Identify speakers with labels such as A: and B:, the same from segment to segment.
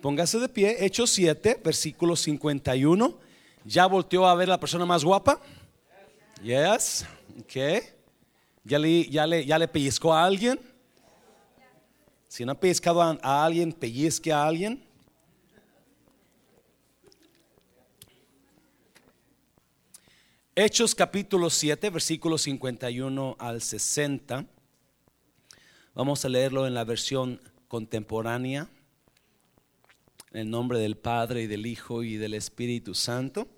A: Póngase de pie, Hechos 7, versículo 51. ¿Ya volteó a ver la persona más guapa? Yes, ok. ¿Ya le, ya le, ya le pellizcó a alguien? Si no ha pellizcado a, alguien, pellizque a alguien. Hechos capítulo 7, versículo 51 al 60. Vamos a leerlo en la versión contemporánea. En el nombre del Padre y del Hijo y del Espíritu Santo.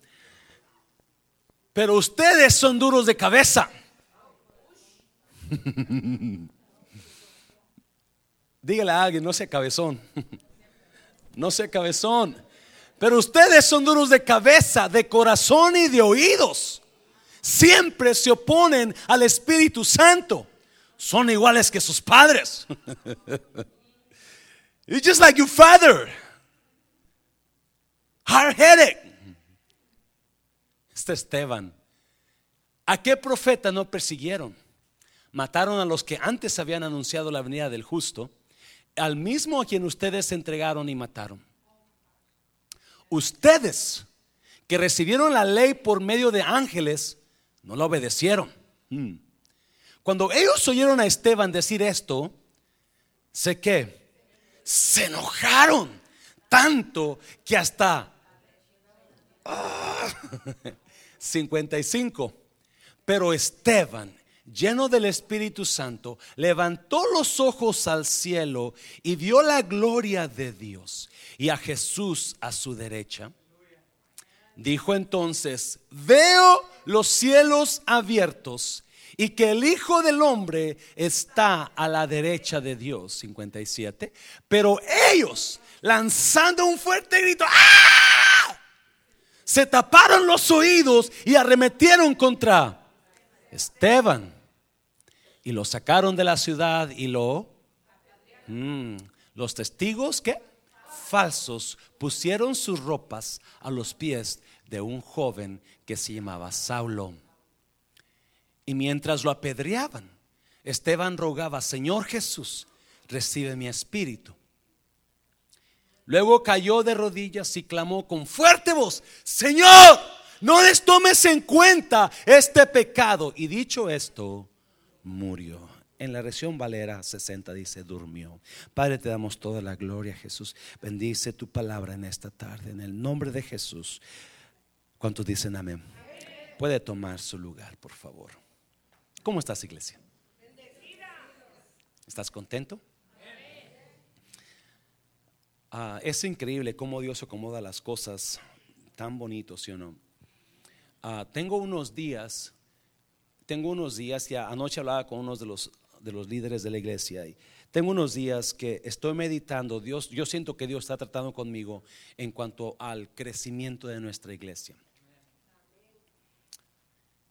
A: Pero ustedes son duros de cabeza. Dígale a alguien, no sea cabezón. No sea cabezón. Pero ustedes son duros de cabeza, de corazón y de oídos. Siempre se oponen al Espíritu Santo. Son iguales que sus padres. It's just like your father. Hard headed. Este Esteban. ¿A qué profeta no persiguieron? Mataron a los que antes habían anunciado la venida del justo, al mismo a quien ustedes entregaron y mataron. Ustedes que recibieron la ley por medio de ángeles, no la obedecieron. Hmm. Cuando ellos oyeron a Esteban decir esto, sé que se enojaron tanto que hasta 55. Pero Esteban, lleno del Espíritu Santo, levantó los ojos al cielo y vio la gloria de Dios y a Jesús a su derecha. Dijo entonces, veo los cielos abiertos y que el Hijo del Hombre está a la derecha de Dios. 57. Pero ellos, lanzando un fuerte grito, ¡ah! Se taparon los oídos y arremetieron contra Esteban. Y lo sacaron de la ciudad y lo... Mm, los testigos, ¿qué? Falsos pusieron sus ropas a los pies de un joven que se llamaba Saulo. Y mientras lo apedreaban, Esteban rogaba, Señor Jesús, recibe mi espíritu. Luego cayó de rodillas y clamó con fuerte voz, Señor, no les tomes en cuenta este pecado. Y dicho esto, murió. En la región Valera 60 dice, durmió. Padre, te damos toda la gloria, Jesús. Bendice tu palabra en esta tarde, en el nombre de Jesús. ¿Cuántos dicen amén? Puede tomar su lugar, por favor. ¿Cómo estás, iglesia? ¿Estás contento? Ah, es increíble cómo Dios acomoda las cosas tan bonitos, ¿sí o no? Ah, tengo unos días, tengo unos días, ya anoche hablaba con unos de los, de los líderes de la iglesia y tengo unos días que estoy meditando, Dios, yo siento que Dios está tratando conmigo en cuanto al crecimiento de nuestra iglesia.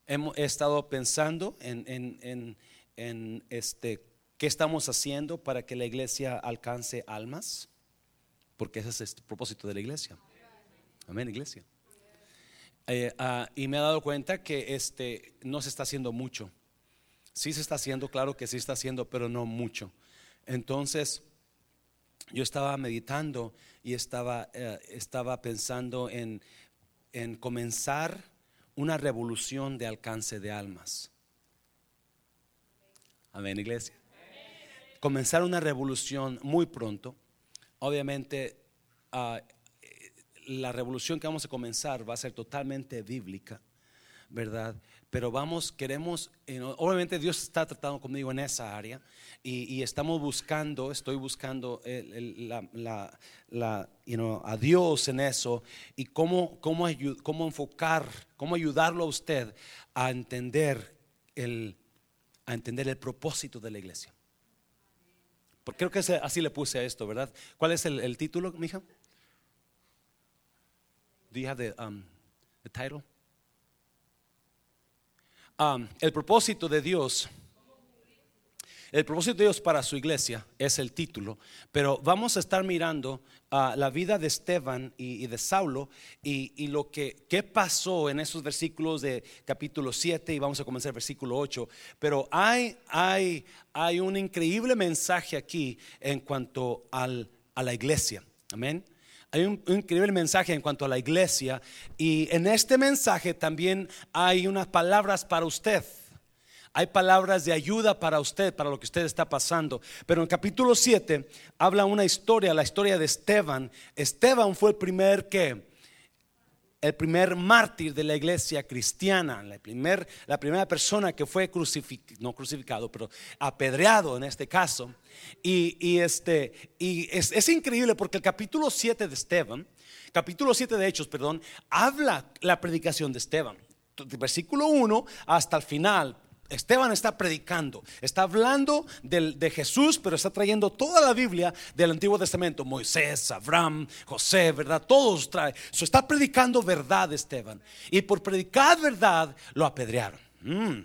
A: He estado pensando en, en, en, en este, qué estamos haciendo para que la iglesia alcance almas, porque ese es el propósito de la iglesia. Amén, iglesia. Eh, ah, y me he dado cuenta que este no se está haciendo mucho. Sí se está haciendo, claro que sí está haciendo, pero no mucho. Entonces, yo estaba meditando y estaba, eh, estaba pensando en, en comenzar una revolución de alcance de almas. Amén, iglesia. Comenzar una revolución muy pronto. Obviamente, ah, la revolución que vamos a comenzar va a ser totalmente bíblica, ¿verdad? Pero vamos, queremos, eh, obviamente Dios está tratando conmigo en esa área y, estamos buscando, estoy buscando la, you know, a Dios en eso y cómo, cómo, cómo enfocar, cómo ayudarlo a usted a entender el, a entender el propósito de la iglesia. Porque creo que así le puse a esto, ¿verdad? ¿Cuál es el, el título, mija? Do you have the, um, the title? Um, el propósito de Dios, el propósito de Dios para su iglesia es el título, pero vamos a estar mirando ah, la vida de Esteban y, de Saulo y, y lo que qué pasó en esos versículos de capítulo 7 y vamos a comenzar el versículo 8, pero hay, hay, hay un increíble mensaje aquí en cuanto al, a la iglesia, amén. Hay un, un, increíble mensaje en cuanto a la iglesia y en este mensaje también hay unas palabras para usted. Hay palabras de ayuda para usted, para lo que usted está pasando. Pero en capítulo 7 habla una historia, la historia de Esteban. Esteban fue el primer que el primer mártir de la iglesia cristiana, la, primer, la primera persona que fue crucificado, no crucificado, pero apedreado en este caso. Y, este, y es, increíble porque el capítulo 7 de Esteban, capítulo 7 de Hechos, perdón, habla la predicación de Esteban. Versículo 1 hasta el final, Esteban está predicando, está hablando de, Jesús, pero está trayendo toda la Biblia del Antiguo Testamento, Moisés, Abraham, José, ¿verdad? Todos trae. So, está predicando verdad Esteban. Y por predicar verdad lo apedrearon. Mm.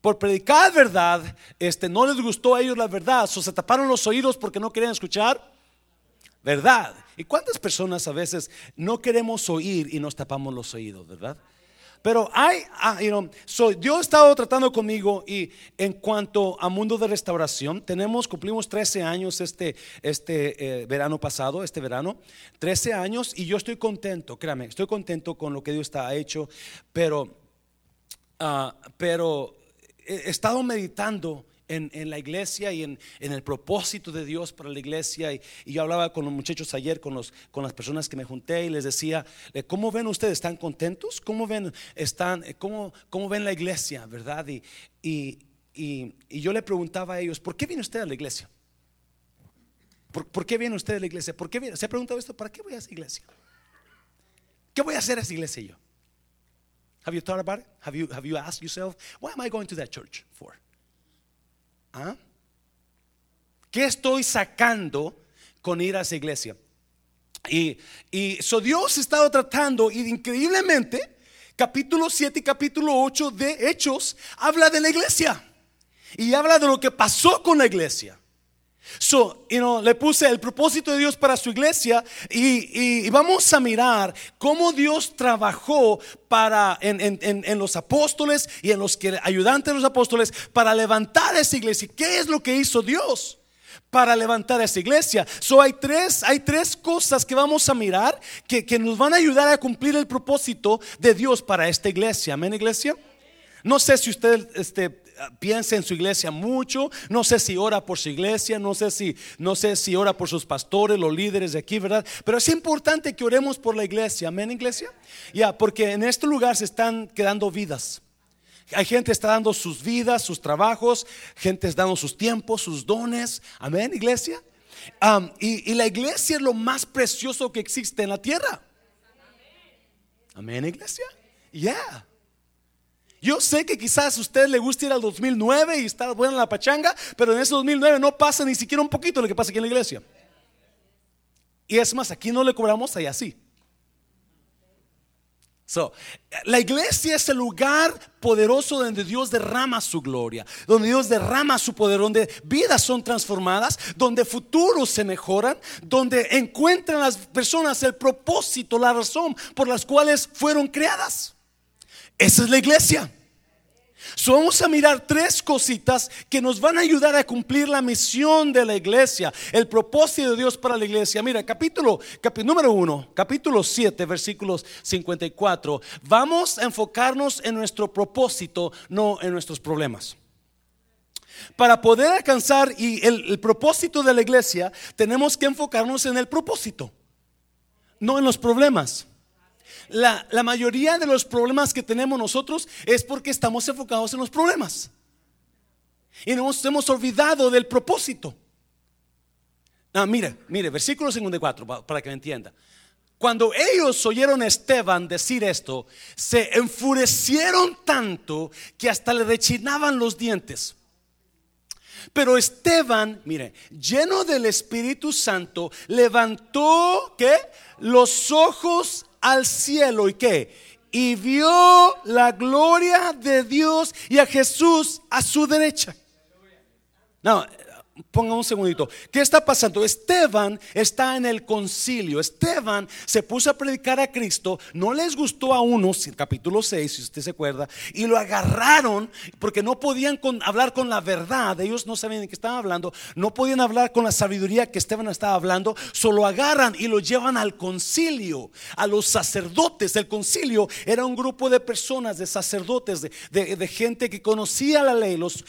A: Por predicar verdad, este, no les gustó a ellos la verdad, so, se taparon los oídos porque no querían escuchar verdad. ¿Y cuántas personas a veces no queremos oír y nos tapamos los oídos, verdad? Pero hay, ah, you know, so Dios ha estado tratando conmigo y en cuanto a mundo de restauración, tenemos, cumplimos 13 años este, este eh, verano pasado, este verano, 13 años y yo estoy contento, créame, estoy contento con lo que Dios está hecho, pero, uh, pero he estado meditando en, la iglesia y en, el propósito de Dios para la iglesia. Y, yo hablaba con los muchachos ayer, con, los, con las personas que me junté y les decía, ¿cómo ven ustedes? ¿Están contentos? ¿Cómo ven, están, cómo, cómo ven la iglesia? ¿Verdad? Y, y, y, yo le preguntaba a ellos, ¿por qué viene usted a la iglesia? ¿Por, qué viene usted a la iglesia? ¿Por qué viene? ¿Se ha preguntado esto? ¿Para qué voy a esa iglesia? ¿Qué voy a hacer a esa iglesia yo? Have you thought about it? Have you, have you asked yourself, why am I going to that church for? ¿Ah? ¿Qué estoy sacando con ir a esa iglesia? Y, y so Dios ha estado tratando y increíblemente capítulo 7 y capítulo 8 de Hechos habla de la iglesia y habla de lo que pasó con la iglesia. So, you know, le puse el propósito de Dios para su iglesia y, vamos a mirar cómo Dios trabajó para en, los apóstoles y en los que ayudantes de los apóstoles para levantar esa iglesia. ¿Qué es lo que hizo Dios? para levantar esa iglesia. So hay tres, hay tres cosas que vamos a mirar que, que nos van a ayudar a cumplir el propósito de Dios para esta iglesia. Amén, iglesia. No sé si usted este, piensa en su iglesia mucho, no sé si ora por su iglesia, no sé si no sé si ora por sus pastores, los líderes de aquí, ¿verdad? Pero es importante que oremos por la iglesia, amén, iglesia. Ya, porque en este lugar se están quedando vidas. Hay gente que está dando sus vidas, sus trabajos, gente está dando sus tiempos, sus dones. Amén, iglesia. y, y, la iglesia es lo más precioso que existe en la tierra. Amén, iglesia. Yeah. Yo sé que quizás a usted le guste ir al 2009 y estar buena en la pachanga, pero en ese 2009 no pasa ni siquiera un poquito lo que pasa aquí en la iglesia. Y es más, aquí no le cobramos, allá sí. So, la iglesia es el lugar poderoso donde Dios derrama su gloria, donde Dios derrama su poder, donde vidas son transformadas, donde futuros se mejoran, donde encuentran las personas el propósito, la razón por las cuales fueron creadas. Esa es la iglesia. So, vamos a mirar tres cositas que nos van a ayudar a cumplir la misión de la iglesia, el propósito de Dios para la iglesia. Mira, capítulo, número uno, capítulo 7, versículos 54. Vamos a enfocarnos en nuestro propósito, no en nuestros problemas. Para poder alcanzar y el propósito de la iglesia, tenemos que enfocarnos en el propósito, no en los problemas. La, mayoría de los problemas que tenemos nosotros es porque estamos enfocados en los problemas. Y nos hemos olvidado del propósito. Ah, mire, mire, versículo 54, para que me entienda. Cuando ellos oyeron a Esteban decir esto, se enfurecieron tanto que hasta le rechinaban los dientes. Pero Esteban, mire, lleno del Espíritu Santo, levantó ¿qué? los ojos al cielo y qué? Y vio la gloria de Dios y a Jesús a su derecha. No, ponga un segundito. ¿Qué está pasando? Esteban está en el concilio. Esteban se puso a predicar a Cristo. No les gustó a unos, capítulo 6, si usted se acuerda, y lo agarraron porque no podían hablar con la verdad. Ellos no sabían de qué estaban hablando. No podían hablar con la sabiduría que Esteban estaba hablando. Solo agarran y lo llevan al concilio, a los sacerdotes. El concilio era un grupo de personas, de sacerdotes, de, gente que conocía la ley, los,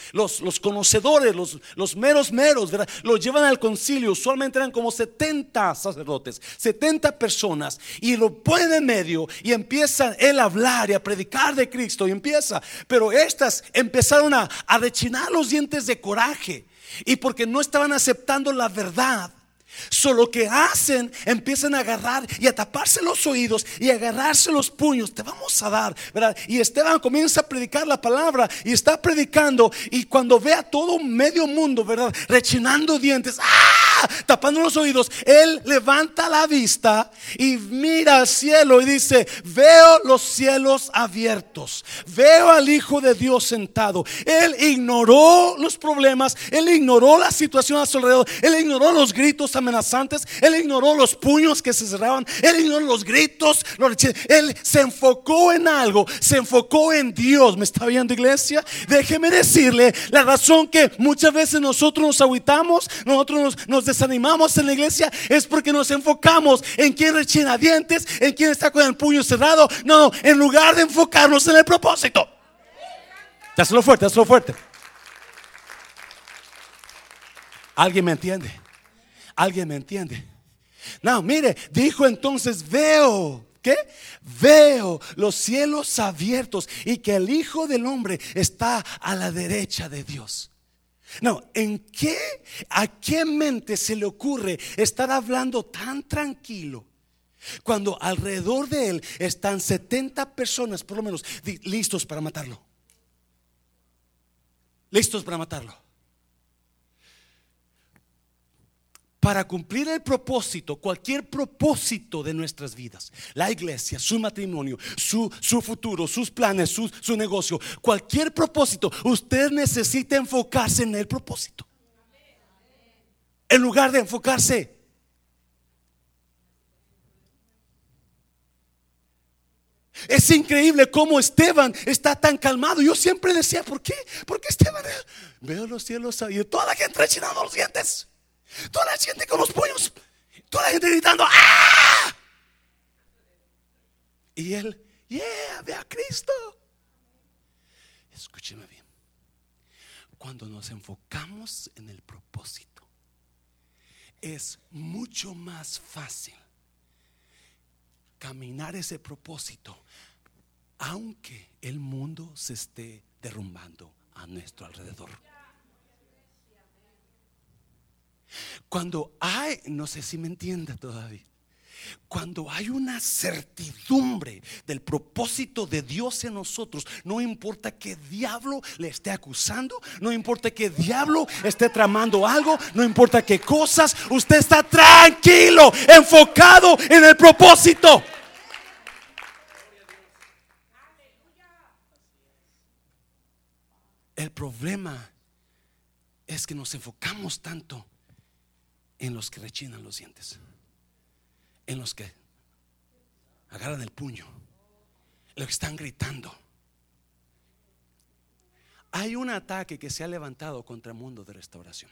A: conocedores, los, los meros meros, ¿verdad? Los llevan al concilio, usualmente eran como 70 sacerdotes, 70 personas, y lo ponen en medio y empieza él a hablar y a predicar de Cristo y empieza, pero estas empezaron a, a rechinar los dientes de coraje y porque no estaban aceptando la verdad. Solo que hacen, empiezan a agarrar y a taparse los oídos y a agarrarse los puños. Te vamos a dar, ¿verdad? Y Esteban comienza a predicar la palabra y está predicando. Y cuando ve a todo medio mundo, ¿verdad? Rechinando dientes, ¡ah! tapando los oídos, él levanta la vista y mira al cielo y dice: Veo los cielos abiertos, veo al Hijo de Dios sentado. Él ignoró los problemas, él ignoró la situación a su alrededor, él ignoró los gritos amenazantes, él ignoró los puños que se cerraban, él ignoró los gritos, él se enfocó en algo, se enfocó en Dios. ¿Me está viendo iglesia? Déjeme decirle la razón que muchas veces nosotros nos aguitamos, nosotros nos, desanimamos en la iglesia es porque nos enfocamos en quien rechina dientes, en quien está con el puño cerrado. No, en lugar de enfocarnos en el propósito. Hazlo fuerte, hazlo fuerte. ¿Alguien me entiende? ¿Alguien me entiende? No, mire, dijo entonces, veo. ¿Qué? Veo los cielos abiertos y que el Hijo del Hombre está a la derecha de Dios. No, ¿en qué, a qué mente se le ocurre estar hablando tan tranquilo cuando alrededor de él están 70 personas, por lo menos, listos para matarlo? Listos para matarlo. Para cumplir el propósito, cualquier propósito de nuestras vidas, la iglesia, su matrimonio, su, su futuro, sus planes, su, su negocio, cualquier propósito, usted necesita enfocarse en el propósito. En lugar de enfocarse Es increíble cómo Esteban está tan calmado. Yo siempre decía, ¿por qué? Porque Esteban veo los cielos y toda la gente rechinando los dientes. Toda la gente con los puños. Toda la gente gritando. ¡Ah! Y él, yeah, ve a Cristo. Escúcheme bien. Cuando nos enfocamos en el propósito, es mucho más fácil caminar ese propósito, aunque el mundo se esté derrumbando a nuestro alrededor. Cuando hay, no sé si me entienda todavía, cuando hay una certidumbre del propósito de Dios en nosotros, no importa que diablo le esté acusando, no importa que diablo esté tramando algo, no importa qué cosas, usted está tranquilo, enfocado en el propósito. El problema es que nos enfocamos tanto en los que rechinan los dientes, en los que agarran el puño, en los que están gritando. Hay un ataque que se ha levantado contra el mundo de restauración.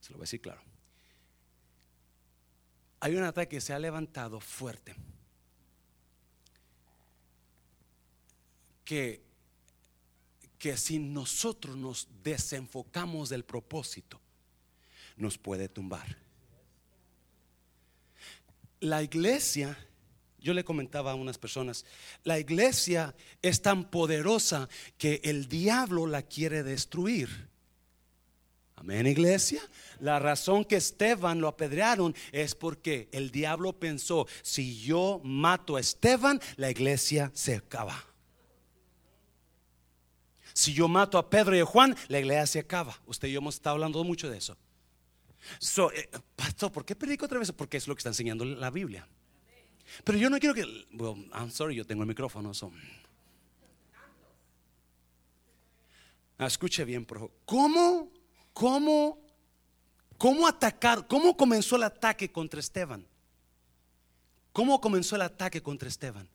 A: Se lo voy a decir claro. Hay un ataque que se ha levantado fuerte. Que, que si nosotros nos desenfocamos del propósito, nos puede tumbar. La iglesia, yo le comentaba a unas personas, la iglesia es tan poderosa que el diablo la quiere destruir. Amén, iglesia. La razón que Esteban lo apedrearon es porque el diablo pensó, si yo mato a Esteban, la iglesia se acaba. Si yo mato a Pedro y a Juan, la iglesia se acaba. Usted y yo hemos estado hablando mucho de eso. So, eh, pastor, ¿por qué predico otra vez? Porque es lo que está enseñando la Biblia. Pero yo no quiero que. Well, I'm sorry, yo tengo el micrófono. Ah, escuche bien, por favor. ¿Cómo, ¿Cómo ¿Cómo atacar? ¿Cómo comenzó el ataque contra Esteban? ¿Cómo comenzó el ataque contra Esteban?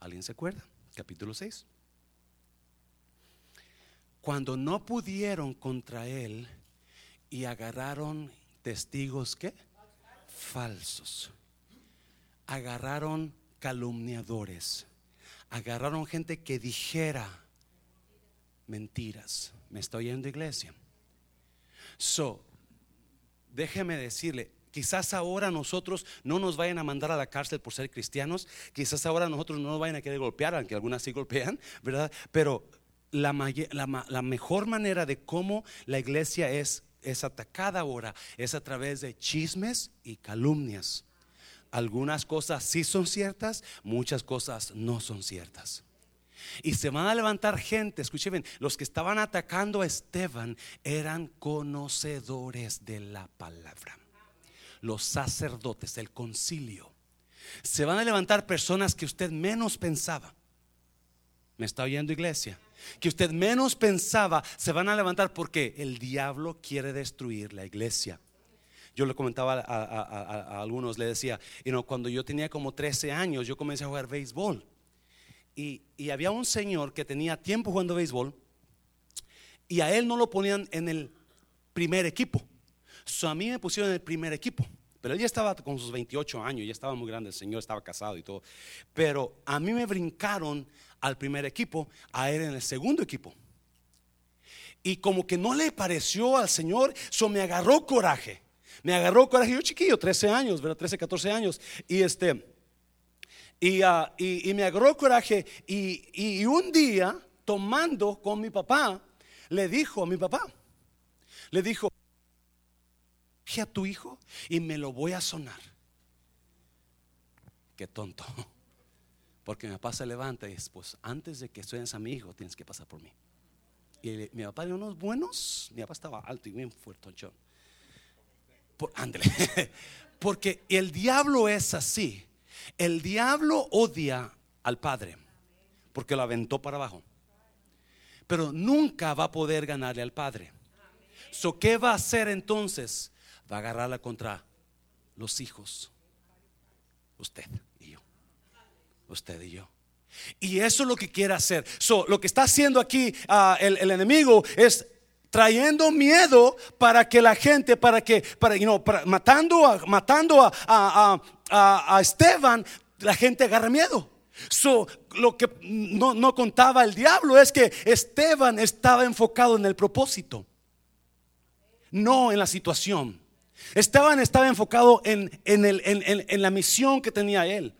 A: ¿Alguien se acuerda? Capítulo 6. Cuando no pudieron contra él y agarraron testigos ¿qué? falsos. Agarraron calumniadores. Agarraron gente que dijera mentiras. ¿Me estoy yendo iglesia? So, déjeme decirle, quizás ahora nosotros no nos vayan a mandar a la cárcel por ser cristianos, quizás ahora nosotros no nos vayan a querer golpear, aunque algunas sí golpean, ¿verdad? Pero la, la mejor manera de cómo la iglesia es, es atacada ahora es a través de chismes y calumnias. Algunas cosas sí son ciertas, muchas cosas no son ciertas. Y se van a levantar gente, escuchen bien, los que estaban atacando a Esteban eran conocedores de la palabra. Los sacerdotes, el concilio. Se van a levantar personas que usted menos pensaba. ¿Me está oyendo iglesia? Que usted menos pensaba se van a levantar porque el diablo quiere destruir la iglesia. Yo le comentaba a, algunos, le decía, y no cuando yo tenía como 13 años, yo comencé a jugar béisbol y, había un señor que tenía tiempo jugando béisbol y a él no lo ponían en el primer equipo. So, a mí me pusieron en el primer equipo. Pero él ya estaba con sus 28 años, ya estaba muy grande, el señor estaba casado y todo. Pero a mí me brincaron al primer equipo, a él en el segundo equipo. Y como que no le pareció al señor, eso me agarró coraje. Me agarró coraje, yo chiquillo, 13 años, ¿verdad? 13, 14 años. Y este, Ah, y, me agarró coraje. Y, un día, tomando con mi papá, le dijo a mi papá, le dijo, a tu hijo y me lo voy a sonar. Qué tonto. Porque mi papá se levanta y dice, pues antes de que suenes a mi hijo, tienes que pasar por mí. Y mi papá dio unos buenos, mi papá estaba alto y bien fuerte, Por, Porque el diablo es así. El diablo odia al Padre porque lo aventó para abajo. Pero nunca va a poder ganarle al Padre. So, ¿Qué va a hacer entonces? Va a agarrarla contra los hijos. Usted. Usted y yo. Y eso es lo que quiere hacer. So, lo que está haciendo aquí ah, el, enemigo es trayendo miedo para que la gente, para que, para, you matando, a, matando a, a, Esteban, la gente agarra miedo. So, lo que no, no, contaba el diablo es que Esteban estaba enfocado en el propósito, no en la situación. Esteban estaba enfocado en, en, el, en, la misión que tenía él.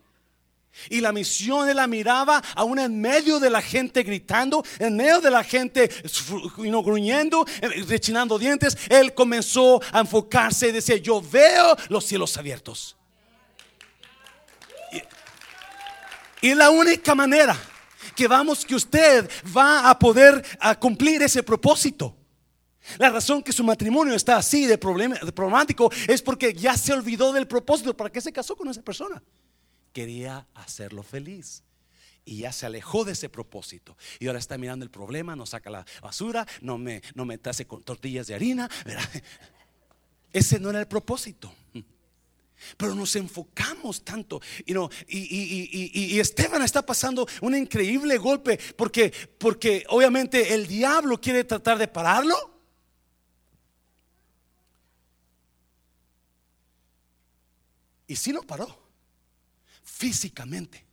A: Y la misión él la miraba aún en medio de la gente gritando, en medio de la gente gruñendo, eh, rechinando dientes. Él comenzó a enfocarse y decía: Yo veo los cielos abiertos. Y la única manera que vamos que usted va a poder cumplir ese propósito. La razón que su matrimonio está así de, de problemático es porque ya se olvidó del propósito. ¿Para qué se casó con esa persona? Quería hacerlo feliz. Y ya se alejó de ese propósito. Y ahora está mirando el problema, no saca la basura, no me, no me trace con tortillas de harina. Ese no era el propósito. Pero nos enfocamos tanto. y, y, Esteban está pasando un increíble golpe porque, porque obviamente el diablo quiere tratar de pararlo. Y sí lo paró, físicamente.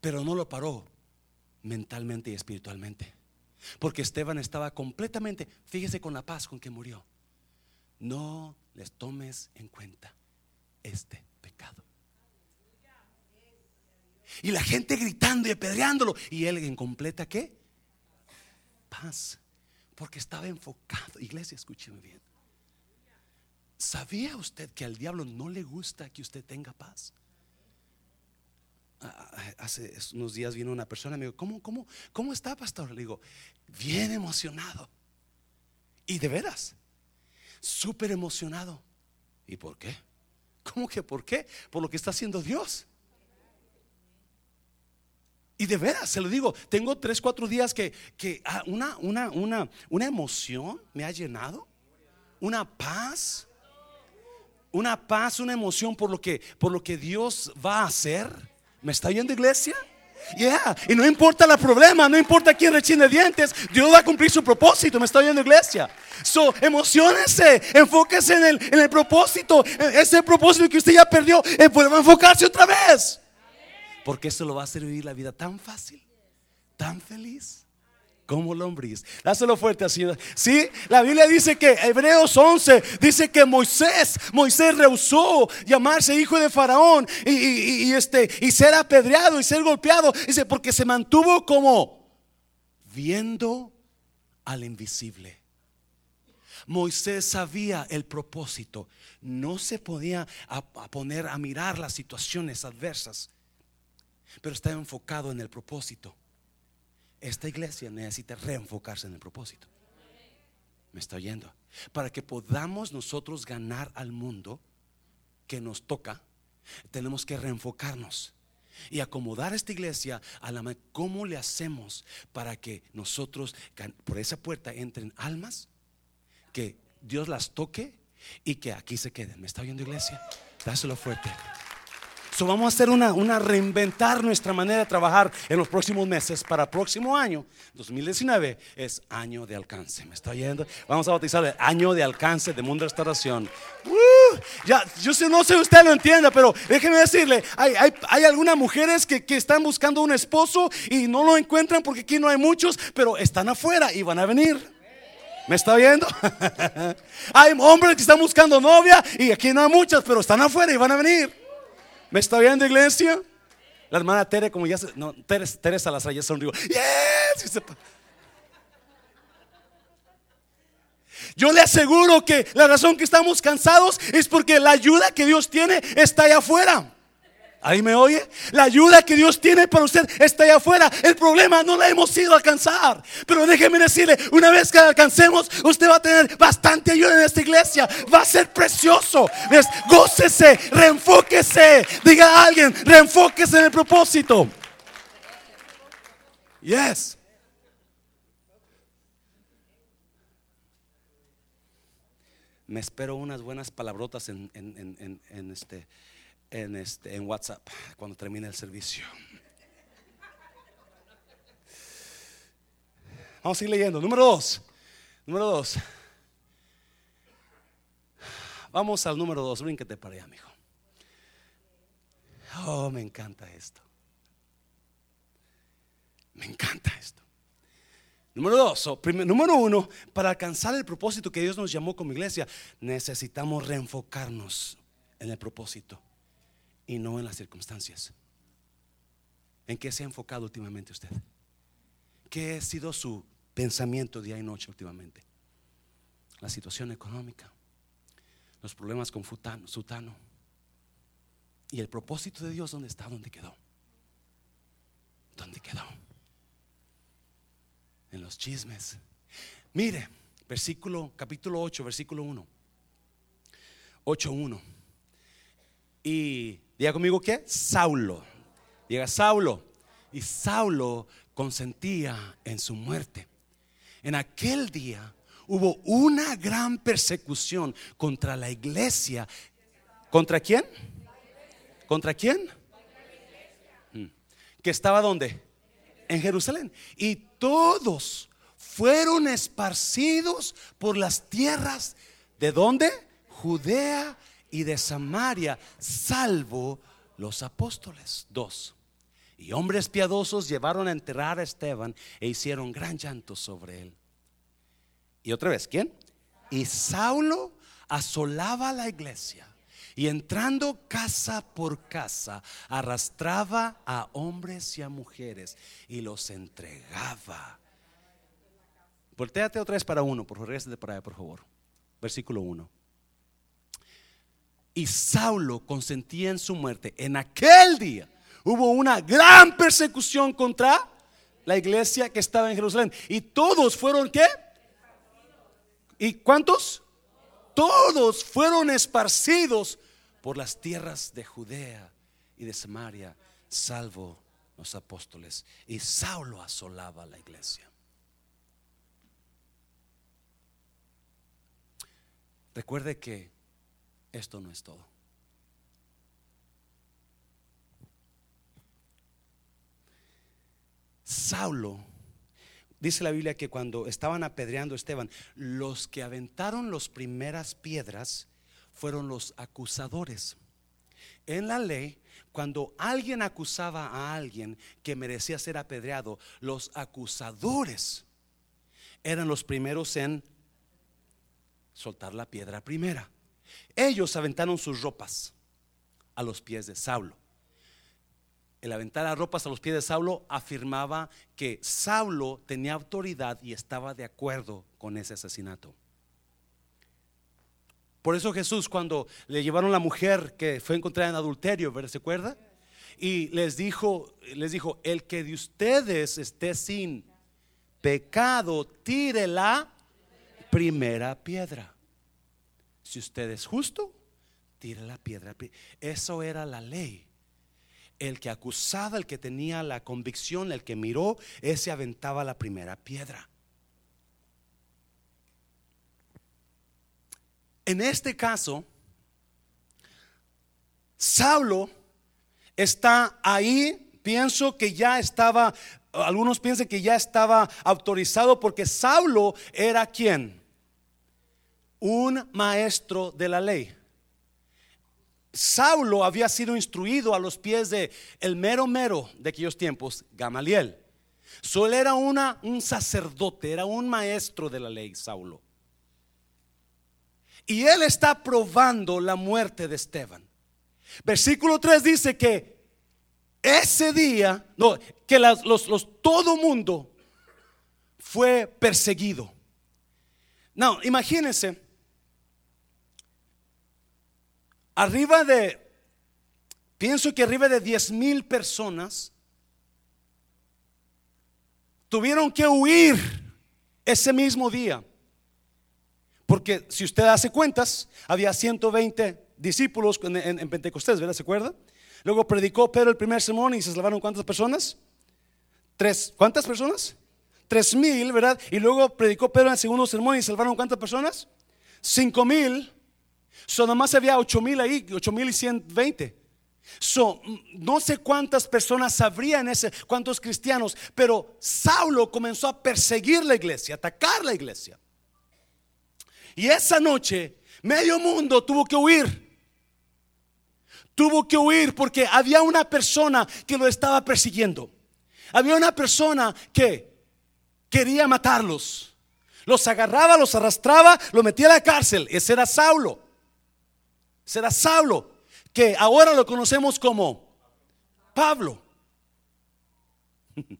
A: Pero no lo paró mentalmente y espiritualmente. Porque Esteban estaba completamente, fíjese con la paz con que murió. No les tomes en cuenta este pecado. Y la gente gritando y apedreándolo. Y él en completa qué? Paz. Porque estaba enfocado. Iglesia, escúcheme bien. ¿Sabía usted que al diablo no le gusta que usted tenga paz? Hace unos días vino una persona y me dijo, ¿cómo, cómo, cómo está, pastor? Le digo, bien emocionado. Y de veras, súper emocionado. ¿Y por qué? ¿Cómo que por qué? Por lo que está haciendo Dios. Y de veras, se lo digo, tengo tres, cuatro días que, que ah, una, una, una, una emoción me ha llenado. una paz, una paz, una emoción por lo que, por lo que Dios va a hacer. ¿Me está oyendo iglesia? Yeah, y no importa el problema, no importa quién rechine dientes, Dios va a cumplir su propósito. Me está oyendo iglesia. So, emocionese, enfóquese en el, en el propósito, ese propósito que usted ya perdió, eh, vuelva a enfocarse otra vez. Porque eso lo va a hacer vivir la vida tan fácil, tan feliz como lombriz. Dáselo fuerte así. Sí, la Biblia dice que Hebreos 11 dice que Moisés, Moisés rehusó llamarse hijo de Faraón y, este, y ser apedreado y ser golpeado. Dice, porque se mantuvo como viendo al invisible. Moisés sabía el propósito. No se podía poner a mirar las situaciones adversas, pero estaba enfocado en el propósito. Esta iglesia necesita reenfocarse en el propósito. ¿Me está oyendo? Para que podamos nosotros ganar al mundo que nos toca, tenemos que reenfocarnos y acomodar esta iglesia a la cómo le hacemos para que nosotros por esa puerta entren almas, que Dios las toque y que aquí se queden. ¿Me está oyendo iglesia? Dáselo fuerte vamos a hacer una, una reinventar nuestra manera de trabajar en los próximos meses para el próximo año. 2019 es año de alcance. ¿Me está oyendo? Vamos a bautizar el año de alcance de Mundo Restauración. ya, yo sé, no sé si usted lo entienda, pero déjeme decirle, hay, hay, hay algunas mujeres que, que están buscando un esposo y no lo encuentran porque aquí no hay muchos, pero están afuera y van a venir. ¿Me está viendo? hay hombres que están buscando novia y aquí no hay muchas, pero están afuera y van a venir. ¿Me está viendo, iglesia? La hermana Tere, como ya se, no, Tere, Teresa Salazar ya sonrió. Yes, Yo le aseguro que la razón que estamos cansados es porque la ayuda que Dios tiene está allá afuera. Ahí me oye. La ayuda que Dios tiene para usted está allá afuera. El problema no la hemos ido a alcanzar. Pero déjeme decirle, una vez que la alcancemos, usted va a tener bastante ayuda en esta iglesia. Va a ser precioso. ¿Ves? Gócese, reenfóquese. Diga a alguien, reenfóquese en el propósito. Yes. Me espero unas buenas palabrotas en, en este en, este, en WhatsApp cuando termine el servicio. Vamos a ir leyendo. Número dos. Número dos. Vamos al número dos. Brínquete para allá, amigo. Oh, me encanta esto. Me encanta esto. Número dos, número uno, para alcanzar el propósito que Dios nos llamó como iglesia, necesitamos reenfocarnos en el propósito y no en las circunstancias. ¿En qué se ha enfocado últimamente usted? ¿Qué ha sido su pensamiento día y noche últimamente? La situación económica, los problemas con Futano, Sutano. ¿Y el propósito de Dios dónde está? ¿Dónde quedó? ¿Dónde quedó? En los chismes. Mire, versículo, capítulo 8, versículo 1. 8.1. Y Diga conmigo qué? Saulo. Diga Saulo. Y Saulo consentía en su muerte. En aquel día hubo una gran persecución contra la iglesia. ¿Contra quién? ¿Contra quién? Mm. ¿Que estaba dónde? En Jerusalén. Y todos fueron esparcidos por las tierras de dónde? Judea y de Samaria, salvo los apóstoles. Dos. Y hombres piadosos llevaron a enterrar a Esteban e hicieron gran llanto sobre él. Y otra vez, ¿quién? Y Saulo asolaba la iglesia y entrando casa por casa arrastraba a hombres y a mujeres y los entregaba. Volteate otra vez para uno, por favor, para allá, por favor. Versículo 1 y Saulo consentía en su muerte. En aquel día hubo una gran persecución contra la iglesia que estaba en Jerusalén. Y todos fueron qué? ¿Y cuántos? Todos fueron esparcidos por las tierras de Judea y de Samaria, salvo los apóstoles. Y Saulo asolaba la iglesia. Recuerde que esto no es todo. Saulo, dice la Biblia que cuando estaban apedreando a Esteban, los que aventaron las primeras piedras fueron los acusadores. En la ley, cuando alguien acusaba a alguien que merecía ser apedreado, los acusadores eran los primeros en soltar la piedra primera. Ellos aventaron sus ropas a los pies de Saulo el aventar las ropas a los pies de Saulo afirmaba que Saulo tenía autoridad y estaba de acuerdo con ese asesinato. Por eso Jesús cuando le llevaron la mujer que fue encontrada en adulterio, ¿se acuerda? Y les dijo, les dijo, el que de ustedes esté sin pecado, tire la primera piedra. Si usted es justo, tire la piedra. Eso era la ley el que acusaba, el que tenía la convicción, el que miró, ese aventaba la primera piedra. En este caso, Saulo está ahí, pienso que ya estaba, algunos piensan que ya estaba autorizado porque Saulo era quien? Un maestro de la ley. Saulo había sido instruido a los pies de el mero mero de aquellos tiempos, Gamaliel. Solo era una, un sacerdote, era un maestro de la ley, Saulo. Y él está probando la muerte de Esteban. Versículo 3 dice que ese día, no, que los, los, todo mundo fue perseguido. No, imagínense Arriba de, pienso que arriba de 10 mil personas tuvieron que huir ese mismo día. Porque si usted hace cuentas, había 120 discípulos en, Pentecostés, ¿verdad? ¿Se acuerda? Luego predicó Pedro el primer sermón y se salvaron cuántas personas? Tres, ¿cuántas personas? Tres mil, ¿verdad? Y luego predicó Pedro en el segundo sermón y salvaron cuántas personas? Cinco mil. So, más había 8 mil ahí, 8 mil y 120. So, no sé cuántas personas habría ese, cuántos cristianos, pero Saulo comenzó a perseguir la iglesia, atacar la iglesia. Y esa noche, medio mundo tuvo que huir. Tuvo que huir porque había una persona que lo estaba persiguiendo. Había una persona que quería matarlos. Los agarraba, los arrastraba, lo metía a la cárcel. Ese era Saulo será Saulo, que ahora lo conocemos como Pablo.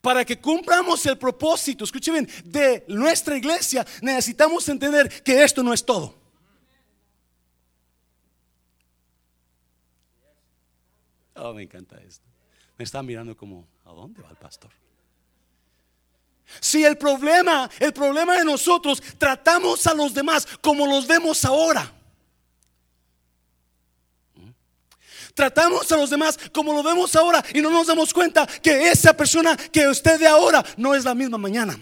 A: Para que cumplamos el propósito, escuchen de nuestra iglesia, necesitamos entender que esto no es todo. Oh, me encanta esto. Me está mirando como, ¿a dónde va el pastor? Si el problema, el problema de nosotros, tratamos a los demás como los vemos ahora. Tratamos a los demás como lo vemos ahora y no nos damos cuenta que esa persona que usted ve ahora no es la misma mañana.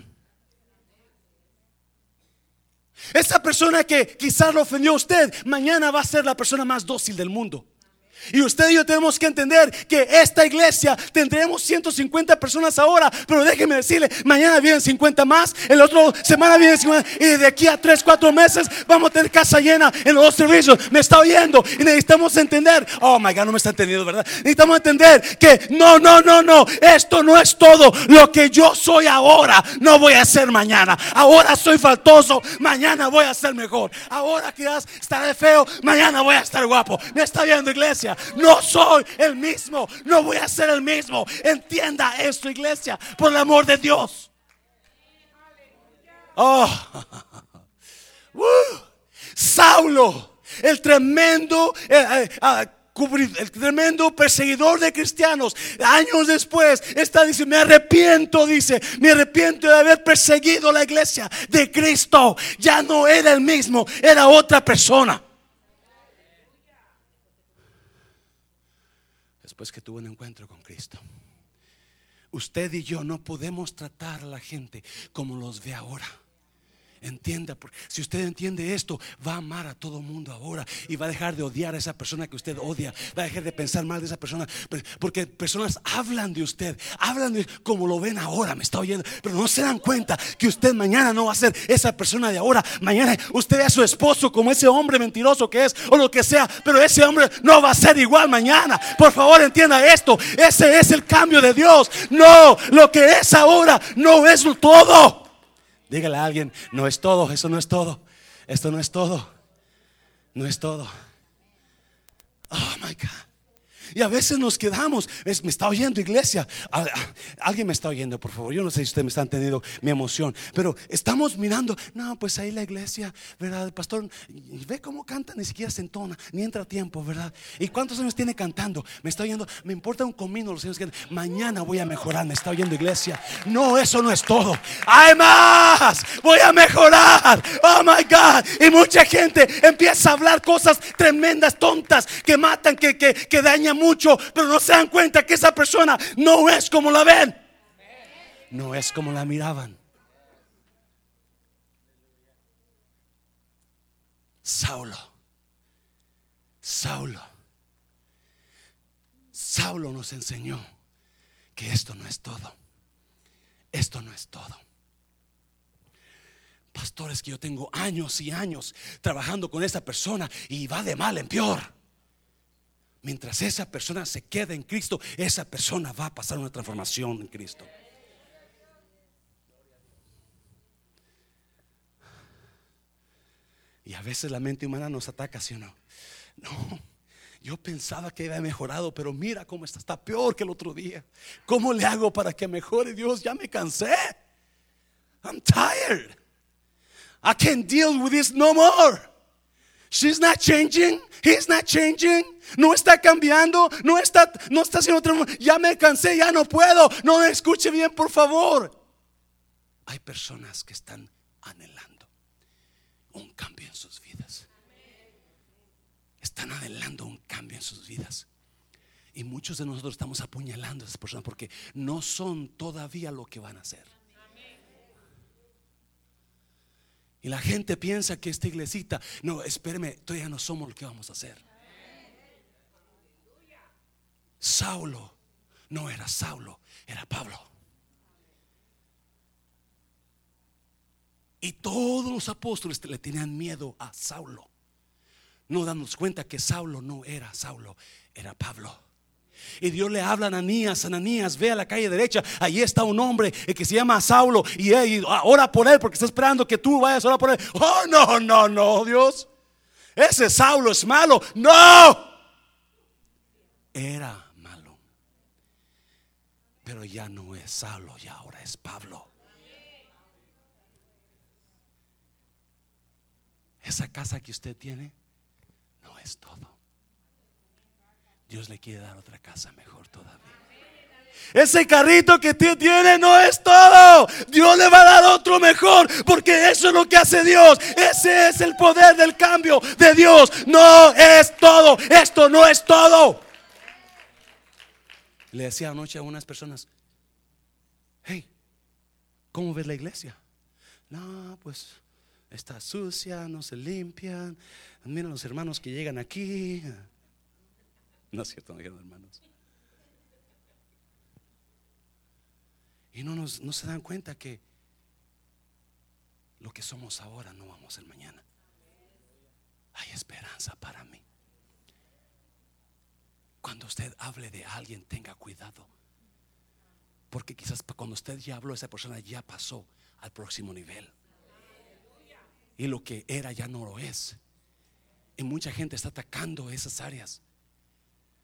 A: Esa persona que quizás lo ofendió a usted, mañana va a ser la persona más dócil del mundo. Y usted y yo tenemos que entender que esta iglesia tendremos 150 personas ahora, pero déjeme decirle, mañana vienen 50 más, el otro semana vienen 50 y de aquí a 3, 4 meses vamos a tener casa llena en los dos servicios. Me está oyendo y necesitamos entender, oh my God, no me está entendiendo, ¿verdad? Necesitamos entender que no, no, no, no, esto no es todo. Lo que yo soy ahora, no voy a ser mañana. Ahora soy faltoso, mañana voy a ser mejor. Ahora que estaré feo, mañana voy a estar guapo. Me está viendo iglesia. No soy el mismo, no voy a ser el mismo. Entienda esto, iglesia, por el amor de Dios. Oh, Saulo, el tremendo, eh, eh, ah, el tremendo perseguidor de cristianos, años después, está diciendo, me arrepiento, dice, me arrepiento de haber perseguido la iglesia de Cristo. Ya no era el mismo, era otra persona. Pues que tuvo un encuentro con Cristo. Usted y yo no podemos tratar a la gente como los ve ahora. Entienda, porque si usted entiende esto, va a amar a todo mundo ahora y va a dejar de odiar a esa persona que usted odia, va a dejar de pensar mal de esa persona, porque personas hablan de usted, hablan de como lo ven ahora, me está oyendo, pero no se dan cuenta que usted mañana no va a ser esa persona de ahora, mañana usted es su esposo como ese hombre mentiroso que es o lo que sea, pero ese hombre no va a ser igual mañana. Por favor, entienda esto, ese es el cambio de Dios. No, lo que es ahora no es todo. Dígale a alguien, no es todo, eso no es todo. Esto no es todo. No es todo. Oh my God. Y a veces nos quedamos, me está oyendo iglesia, alguien me está oyendo, por favor, yo no sé si usted me está entendiendo mi emoción, pero estamos mirando, no, pues ahí la iglesia, ¿verdad? El pastor, ve cómo canta, ni siquiera se entona, ni entra tiempo, ¿verdad? ¿Y cuántos años tiene cantando? Me está oyendo, me importa un comino los años que mañana voy a mejorar, me está oyendo iglesia. No, eso no es todo. Hay más, voy a mejorar. Oh my God. Y mucha gente empieza a hablar cosas tremendas, tontas, que matan, que, que, que dañan mucho, pero no se dan cuenta que esa persona no es como la ven. No es como la miraban. Saulo. Saulo. Saulo nos enseñó que esto no es todo. Esto no es todo. Pastores que yo tengo años y años trabajando con esa persona y va de mal en peor. Mientras esa persona se queda en Cristo, esa persona va a pasar una transformación en Cristo. Y a veces la mente humana nos ataca, ¿sí o no? No, yo pensaba que había mejorado, pero mira cómo está, está peor que el otro día. ¿Cómo le hago para que mejore Dios? Ya me cansé. I'm tired. I can't deal with this no more. She's not changing. He's not changing. No está cambiando. No está, no está haciendo otro. Ya me cansé, ya no puedo. No me escuche bien, por favor. Hay personas que están anhelando un cambio en sus vidas. Están anhelando un cambio en sus vidas. Y muchos de nosotros estamos apuñalando a esas personas porque no son todavía lo que van a ser. Y la gente piensa que esta iglesita, no, espéreme, todavía no somos lo que vamos a hacer. Saulo no era Saulo, era Pablo. Y todos los apóstoles le tenían miedo a Saulo. No damos cuenta que Saulo no era Saulo, era Pablo. Y Dios le habla a Ananías, Ananías, ve a la calle derecha, ahí está un hombre eh, que se llama Saulo y, él, ora por él porque está esperando que tú vayas a orar por él. Oh, no, no, no, Dios. Ese Saulo es malo. No. Era malo. Pero ya no es Saulo, ya ahora es Pablo. Esa casa que usted tiene no es todo. Dios le quiere dar otra casa mejor todavía. Ese carrito que tiene no es todo. Dios le va a dar otro mejor. Porque eso es lo que hace Dios. Ese es el poder del cambio de Dios. No es todo. Esto no es todo. Le decía anoche a unas personas, hey, ¿cómo ves la iglesia? No, pues está sucia, no se limpian. Mira los hermanos que llegan aquí. No es cierto, no hermanos. Y no, nos, no se dan cuenta que lo que somos ahora no vamos a ser mañana. Hay esperanza para mí. Cuando usted hable de alguien, tenga cuidado. Porque quizás cuando usted ya habló, esa persona ya pasó al próximo nivel. Y lo que era ya no lo es. Y mucha gente está atacando esas áreas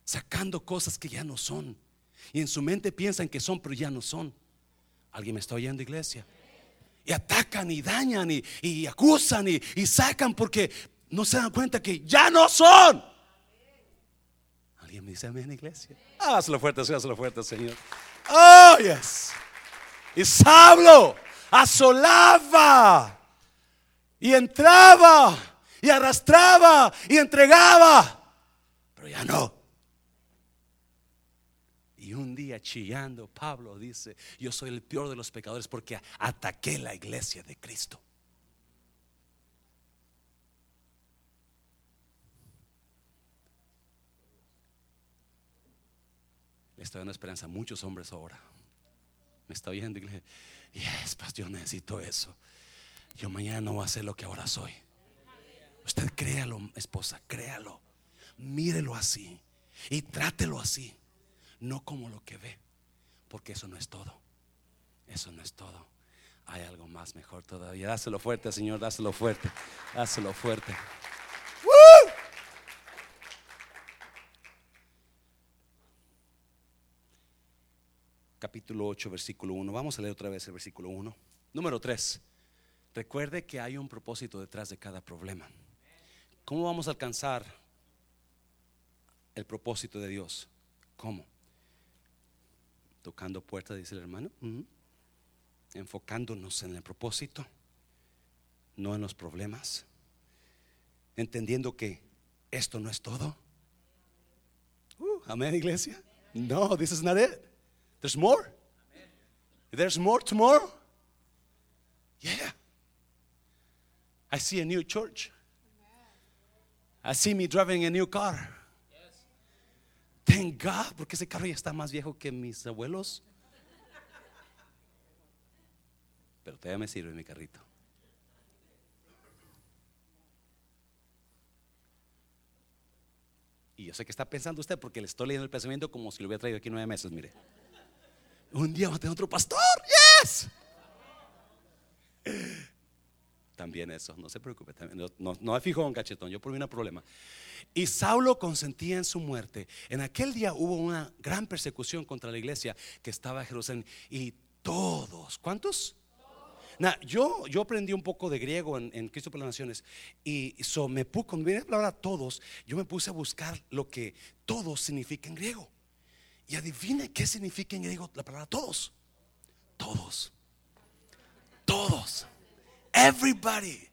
A: sacando cosas que ya no son. Y en su mente piensan que son, pero ya no son. ¿Alguien me está oyendo, iglesia? Y atacan y dañan y, acusan y, sacan porque no se dan cuenta que ya no son. ¿Alguien me dice amén, iglesia? Hazlo fuerte, hazlo fuerte, Señor. Oh, yes. Y Sablo asolaba y entraba y arrastraba y entregaba, pero ya no. Y un día chillando, Pablo dice, yo soy el peor de los pecadores porque ataqué la iglesia de Cristo. Le estoy dando esperanza a muchos hombres ahora. Me está oyendo, y iglesia. Yes, pastor, yo necesito eso. Yo mañana no voy a ser lo que ahora soy. Usted créalo, esposa, créalo. Mírelo así y trátelo así no como lo que ve, porque eso no es todo. Eso no es todo. Hay algo más mejor todavía. Dáselo fuerte, Señor, dáselo fuerte. Dáselo fuerte. Capítulo 8, versículo 1. Vamos a leer otra vez el versículo 1. Número 3. Recuerde que hay un propósito detrás de cada problema. ¿Cómo vamos a alcanzar el propósito de Dios? ¿Cómo? Tocando puertas, dice el hermano. Enfocándonos en el propósito, no en los problemas. Entendiendo que esto no es todo. Uh, amén, iglesia. No, this is not it. There's more. There's more tomorrow. Yeah. I see a new church. I see me driving a new car. Thank God, porque ese carro ya está más viejo que mis abuelos. Pero todavía me sirve mi carrito. Y yo sé que está pensando usted porque le estoy leyendo el pensamiento como si lo hubiera traído aquí nueve meses, mire. Un día va a tener otro pastor, yes. También eso, no se preocupe. no, no, no fijo en cachetón, yo por mí no hay problema. Y Saulo consentía en su muerte. En aquel día hubo una gran persecución contra la iglesia que estaba en Jerusalén. Y todos, ¿cuántos? yo, yo aprendí un poco de griego en, Cristo por las Naciones y so me puse, cuando viene la palabra todos, yo me puse a buscar lo que todos significa en griego. Y adivine qué significa en griego la palabra todos. Todos. Todos. Everybody.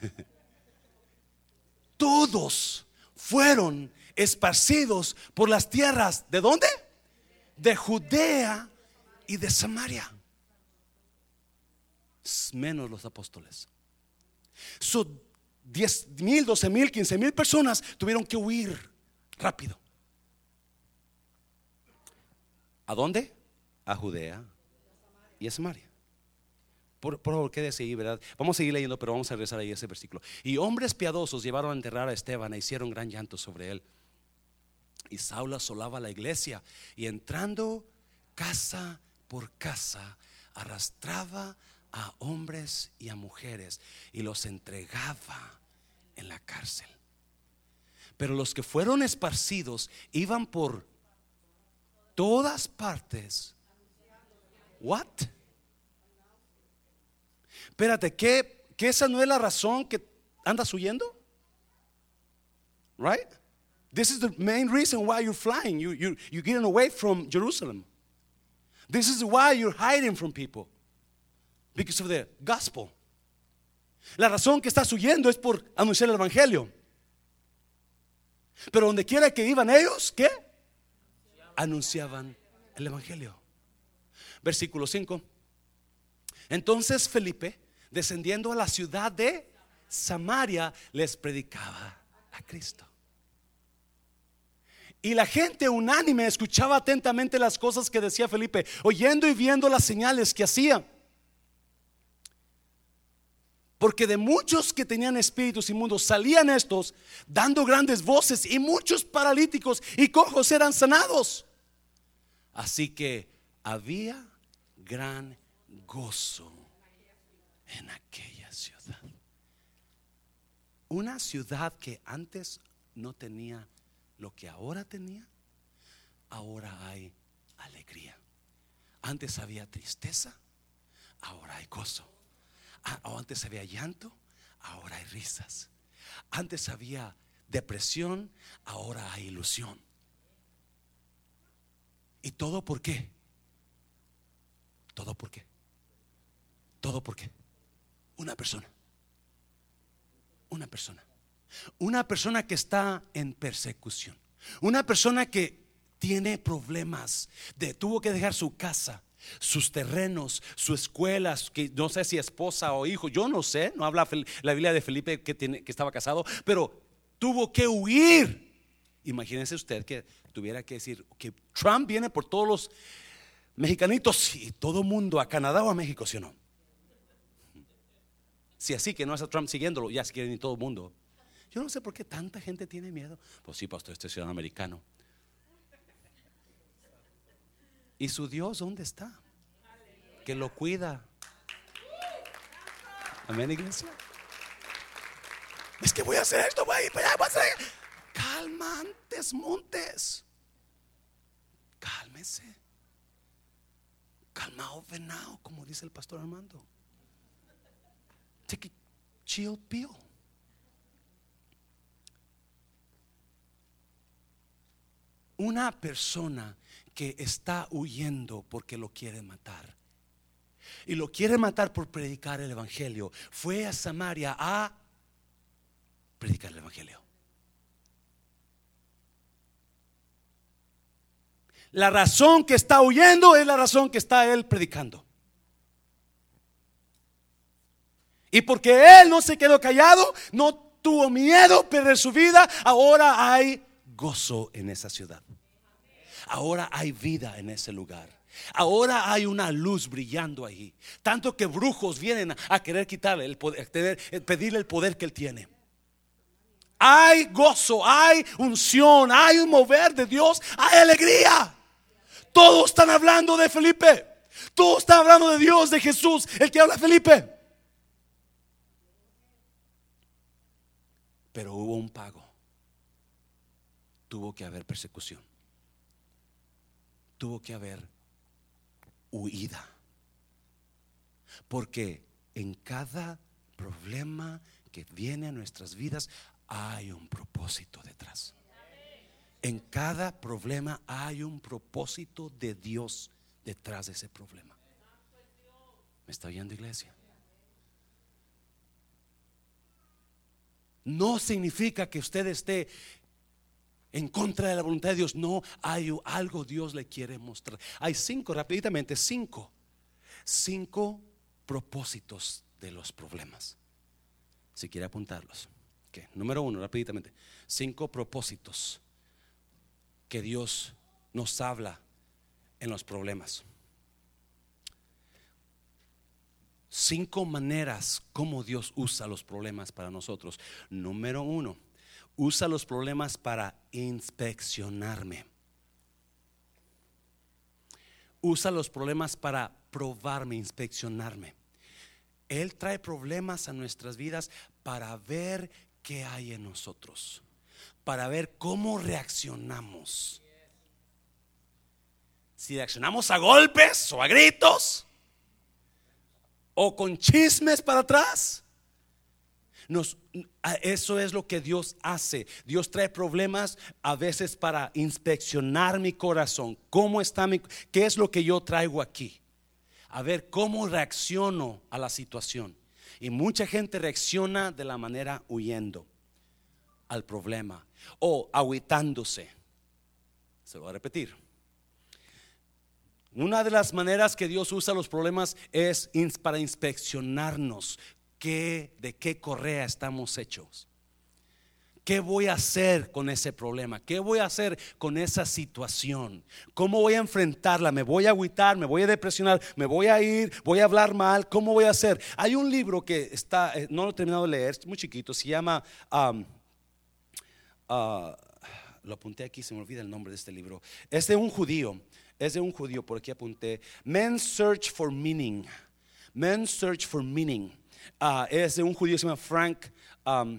A: Todos fueron esparcidos por las tierras. ¿De dónde? De Judea y de Samaria. Menos los apóstoles. Son 10 mil, 12 mil, 15 mil personas tuvieron que huir rápido. ¿A dónde? A Judea y a Samaria. Por, por qué decir, ¿verdad? Vamos a seguir leyendo, pero vamos a regresar ahí a ese versículo. Y hombres piadosos llevaron a enterrar a Esteban e hicieron gran llanto sobre él. Y Saulo asolaba la iglesia y entrando casa por casa, arrastraba a hombres y a mujeres y los entregaba en la cárcel. Pero los que fueron esparcidos iban por todas partes. What? Espérate, ¿qué, ¿que esa no es la razón que andas huyendo? Right? This is the main reason why you're flying. You, you, you're getting away from Jerusalem. This is why you're hiding from people. Because of the gospel. La razón que estás huyendo es por anunciar el evangelio. Pero donde quiera que iban ellos, ¿qué? Anunciaban el evangelio. Versículo 5. Entonces Felipe, descendiendo a la ciudad de Samaria, les predicaba a Cristo. Y la gente unánime escuchaba atentamente las cosas que decía Felipe, oyendo y viendo las señales que hacía. Porque de muchos que tenían espíritus inmundos salían estos dando grandes voces y muchos paralíticos y cojos eran sanados. Así que había gran gozo en aquella ciudad. Una ciudad que antes no tenía lo que ahora tenía, ahora hay alegría. Antes había tristeza, ahora hay gozo. Ah, antes había llanto, ahora hay risas. Antes había depresión, ahora hay ilusión. ¿Y todo por qué? ¿Todo por qué? ¿Todo por qué? Una persona. Una persona. Una persona que está en persecución. Una persona que tiene problemas. De, tuvo que dejar su casa, sus terrenos, su escuela, que no sé si esposa o hijo, yo no sé, no habla la Biblia de Felipe que, tiene, que estaba casado, pero tuvo que huir Imagínense usted que tuviera que decir que Trump viene por todos los mexicanitos y todo mundo a Canadá o a México, ¿sí o no? Si así que no es a Trump siguiéndolo, ya se quieren ir todo el mundo. Yo no sé por qué tanta gente tiene miedo. Pues sí, pastor, este ciudadano americano. ¿Y su Dios dónde está? Que lo cuida. Amén, iglesia. Es que voy a hacer esto, voy a ir para allá, voy a hacer. Calmantes, montes. Cálmese. Calmao, venao, como dice el pastor Armando. Take a pill. Una persona que está huyendo porque lo quiere matar y lo quiere matar por predicar el Evangelio, fue a Samaria a predicar el Evangelio. La razón que está huyendo es la razón que está él predicando. Y porque él no se quedó callado, no tuvo miedo perder su vida, ahora hay gozo en esa ciudad. Ahora hay vida en ese lugar. Ahora hay una luz brillando ahí. Tanto que brujos vienen a querer quitarle el poder, pedirle el poder que él tiene. Hay gozo, hay unción, hay un mover de Dios, hay alegría. Todos están hablando de Felipe. Todos están hablando de Dios, de Jesús, el que habla Felipe. Pero hubo un pago. Tuvo que haber persecución tuvo que haber huida. Porque en cada problema que viene a nuestras vidas hay un propósito detrás. En cada problema hay un propósito de Dios detrás de ese problema. ¿Me está oyendo iglesia? No significa que usted esté en contra de la voluntad de Dios. No, hay algo Dios le quiere mostrar. Hay cinco, rápidamente, cinco, cinco propósitos de los problemas. Si quiere apuntarlos. Número uno, rápidamente, cinco propósitos que Dios nos habla en los problemas. Cinco maneras como Dios usa los problemas para nosotros. Número uno usa los problemas para inspeccionarme. Usa los problemas para probarme, inspeccionarme. Él trae problemas a nuestras vidas para ver qué hay en nosotros, para ver cómo reaccionamos. Si reaccionamos a golpes o a gritos o con chismes para atrás eso es lo que Dios hace. Dios trae problemas a veces para inspeccionar mi corazón. ¿Cómo está mi qué es lo que yo traigo aquí? A ver cómo reacciono a la situación. Y mucha gente reacciona de la manera huyendo al problema o aguitándose. Se lo voy a repetir. Una de las maneras que Dios usa los problemas es para inspeccionarnos de qué correa estamos hechos. ¿Qué voy a hacer con ese problema? ¿Qué voy a hacer con esa situación? ¿Cómo voy a enfrentarla? ¿Me voy a agüitar? ¿Me voy a depresionar? ¿Me voy a ir? ¿Voy a hablar mal? ¿Cómo voy a hacer? Hay un libro que está, eh, no lo he terminado de leer, es muy chiquito, se llama, uh, lo apunté aquí, se me olvida el nombre de este libro. Es de un judío, es de un judío, por aquí apunté. Men's Search for Meaning. Men's Search for Meaning. Ah, es de un judío se llama Frank. Uh,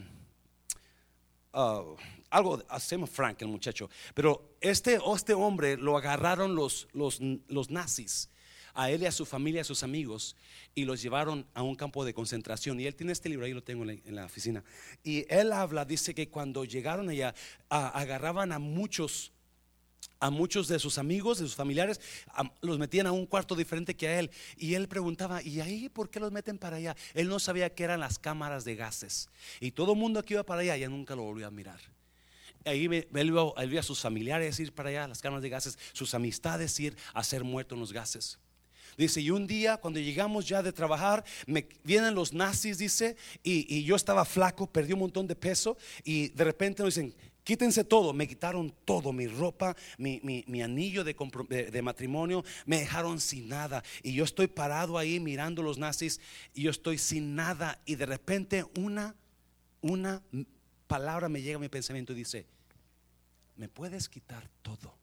A: algo, ah, se llama Frank el muchacho. Pero este, este hombre lo agarraron los, los, los nazis a él y a su familia, a sus amigos, y los llevaron a un campo de concentración. Y él tiene este libro, ahí lo tengo en la, oficina. Y él habla, dice que cuando llegaron allá, agarraban a muchos a muchos de sus amigos, de sus familiares, los metían a un cuarto diferente que a él. Y él preguntaba, ¿y ahí por qué los meten para allá? Él no sabía que eran las cámaras de gases. Y todo el mundo que iba para allá ya nunca lo volvió a mirar. Ahí él vio, a sus familiares ir para allá, las cámaras de gases, sus amistades ir a ser muertos en los gases. Dice, y un día cuando llegamos ya de trabajar, me vienen los nazis, dice, y, yo estaba flaco, perdí un montón de peso, y de repente nos dicen, Quítense todo, me quitaron todo, mi ropa, mi, anillo de, de, matrimonio, me dejaron sin nada. Y yo estoy parado ahí mirando los nazis y yo estoy sin nada. Y de repente una, una palabra me llega a mi pensamiento y dice, me puedes quitar todo.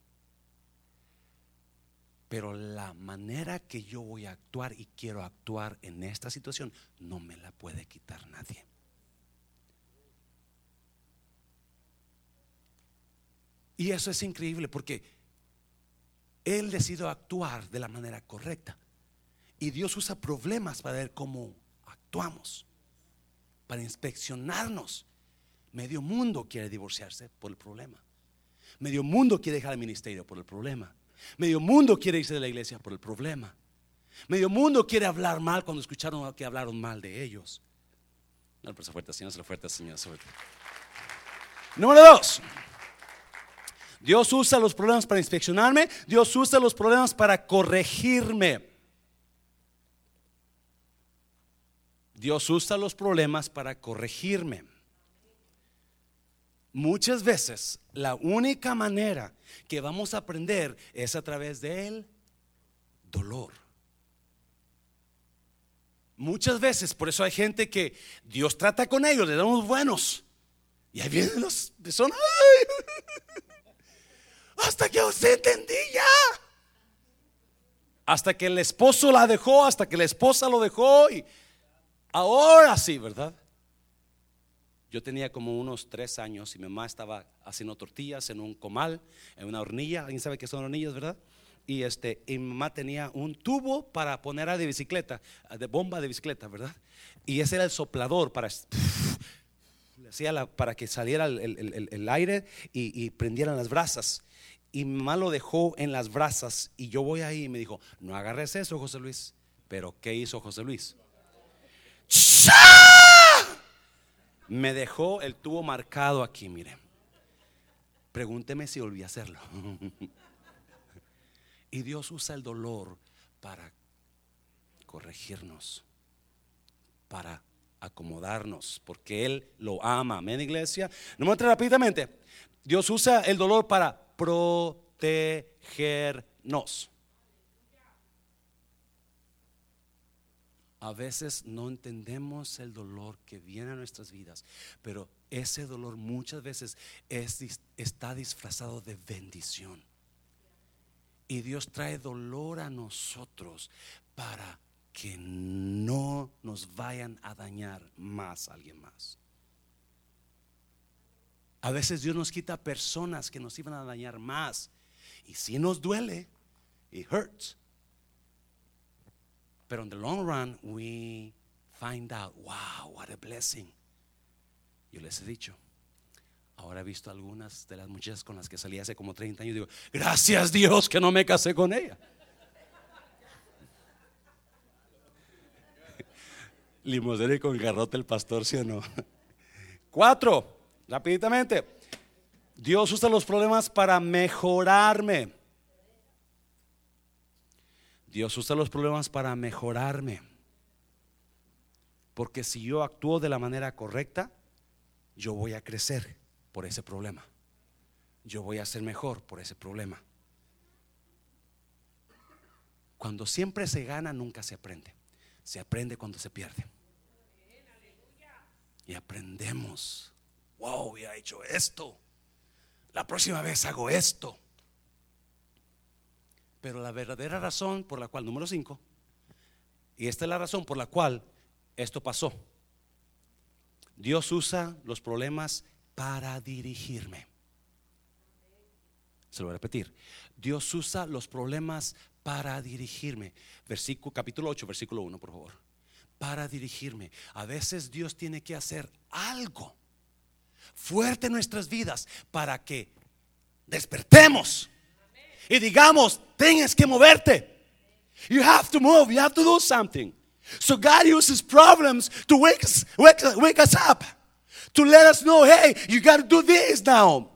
A: Pero la manera que yo voy a actuar y quiero actuar en esta situación no me la puede quitar nadie. Y eso es increíble porque Él decidió actuar de la manera correcta. Y Dios usa problemas para ver cómo actuamos, para inspeccionarnos. Medio mundo quiere divorciarse por el problema. Medio mundo quiere dejar el ministerio por el problema. Medio mundo quiere irse de la iglesia por el problema. Medio mundo quiere hablar mal cuando escucharon que hablaron mal de ellos. No, pero fuerte, Señor, se fuerte, Señor. Número dos. Dios usa los problemas para inspeccionarme, Dios usa los problemas para corregirme. Dios usa los problemas para corregirme. Muchas veces la única manera que vamos a aprender es a través del dolor. Muchas veces, por eso hay gente que Dios trata con ellos, le damos buenos. Y ahí vienen los personas. Hasta que usted entendí ya. Hasta que el esposo la dejó, hasta que la esposa lo dejó. Y ahora sí, ¿verdad? Yo tenía como unos tres años y mi mamá estaba haciendo tortillas en un comal, en una hornilla. ¿Alguien sabe qué son hornillas, verdad? Y, este, y mi mamá tenía un tubo para poner a de bicicleta, de bomba de bicicleta, ¿verdad? Y ese era el soplador para para que saliera el, aire y, y, prendieran las brasas y mi mamá lo dejó en las brasas y yo voy ahí y me dijo, no agarres eso, José Luis. Pero ¿qué hizo José Luis? Me dejó el tubo marcado aquí, mire. Pregúnteme si volví a hacerlo. y Dios usa el dolor para corregirnos, para acomodarnos, porque Él lo ama. Amén, iglesia. No me rápidamente. Dios usa el dolor para protegernos. A veces no entendemos el dolor que viene a nuestras vidas, pero ese dolor muchas veces está disfrazado de bendición. Y Dios trae dolor a nosotros para que no nos vayan a dañar más a alguien más. A veces Dios nos quita personas que nos iban a dañar más. Y si nos duele, it hurts. Pero en the long run, we find out, wow, what a blessing. Yo les he dicho, ahora he visto algunas de las muchachas con las que salí hace como 30 años. Digo, gracias Dios que no me casé con ella. Limosera con garrote el pastor, ¿sí o no? Cuatro. Rápidamente, Dios usa los problemas para mejorarme. Dios usa los problemas para mejorarme. Porque si yo actúo de la manera correcta, yo voy a crecer por ese problema. Yo voy a ser mejor por ese problema. Cuando siempre se gana, nunca se aprende. Se aprende cuando se pierde. Y aprendemos wow, ha hecho esto. La próxima vez hago esto. Pero la verdadera razón por la cual, número 5, y esta es la razón por la cual esto pasó. Dios usa los problemas para dirigirme. Se lo voy a repetir. Dios usa los problemas para dirigirme. Versículo capítulo 8, versículo 1, por favor. Para dirigirme. A veces Dios tiene que hacer algo fuerte en nuestras vidas para que despertemos y digamos, tienes que moverte. You have to move, you have to do something. So God uses problems to wake us, wake, wake us up, to let us know, hey, you got to do this now.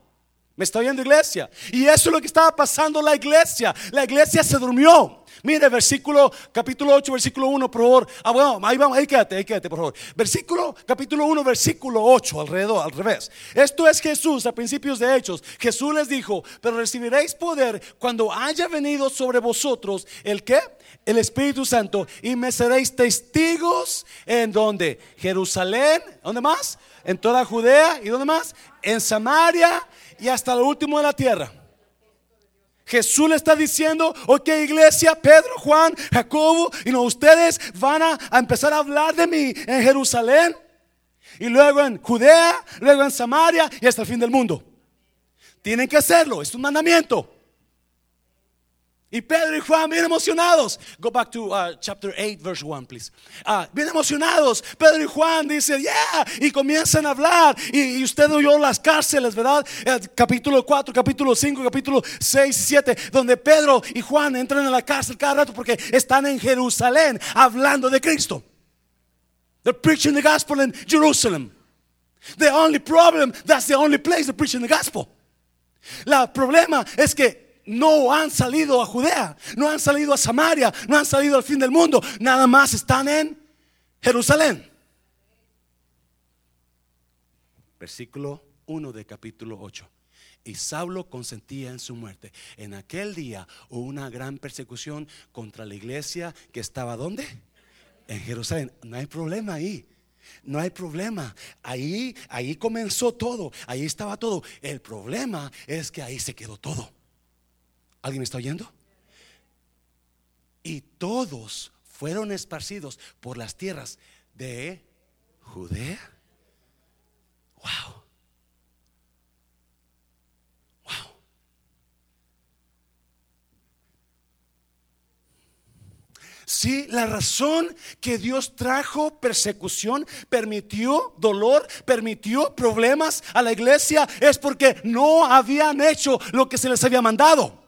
A: ¿Me está viendo iglesia? Y eso es lo que estaba pasando la iglesia. La iglesia se durmió.
B: Mire, versículo, capítulo 8, versículo 1, por favor. Ah, bueno, ahí vamos, ahí quédate, ahí quédate, por favor. Versículo, capítulo 1, versículo 8, alrededor, al revés. Esto es Jesús a principios de Hechos. Jesús les dijo, pero recibiréis poder cuando haya venido sobre vosotros el que? El Espíritu Santo. Y me seréis testigos en donde? Jerusalén, ¿dónde más? En toda Judea, ¿y dónde más? En Samaria y hasta lo último de la tierra. Jesús le está diciendo, ok iglesia, Pedro, Juan, Jacobo, y no, ustedes van a, empezar a hablar de mí en Jerusalén, y luego en Judea, luego en Samaria y hasta el fin del mundo. Tienen que hacerlo, es un mandamiento. Y Pedro y Juan bien emocionados. Go back to uh, chapter 8, verse 1, please. Uh, bien emocionados. Pedro y Juan dicen, yeah, y comienzan a hablar. Y, usted oyó las cárceles, ¿verdad? Capítulo 4, capítulo 5, capítulo 6, 7, donde Pedro y Juan entran a la cárcel cada rato porque están en Jerusalén hablando de Cristo. They're preaching the gospel in Jerusalem. The only problem, that's the only place they're preaching the gospel. La problema es que no han salido a Judea, no han salido a Samaria, no han salido al fin del mundo, nada más están en Jerusalén. Versículo 1 de capítulo 8. Y Saulo consentía en su muerte. En aquel día hubo una gran persecución contra la iglesia que estaba ¿dónde? En Jerusalén. No hay problema ahí. No hay problema. Ahí ahí comenzó todo. Ahí estaba todo. El problema es que ahí se quedó todo. ¿Alguien me está oyendo? Y todos fueron esparcidos por las tierras de Judea. Wow. Wow. Sí, la razón que Dios trajo persecución, permitió dolor, permitió problemas a la iglesia es porque no habían hecho lo que se les había mandado.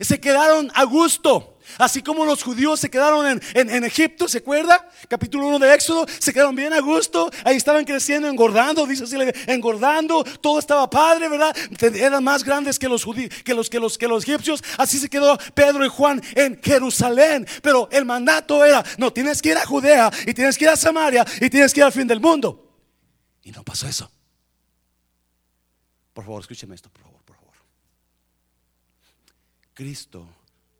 B: Se quedaron a gusto. Así como los judíos se quedaron en, Egipto, ¿se acuerda? Capítulo 1 de Éxodo, se quedaron bien a gusto, ahí estaban creciendo, engordando, dice así, engordando, todo estaba padre, ¿verdad? Eran más grandes que los judíos, que los, que los, que los egipcios, así se quedó Pedro y Juan en Jerusalén, pero el mandato era, no, tienes que ir a Judea y tienes que ir a Samaria y tienes que ir al fin del mundo. Y no pasó eso. Por favor, escúcheme esto, por favor. Cristo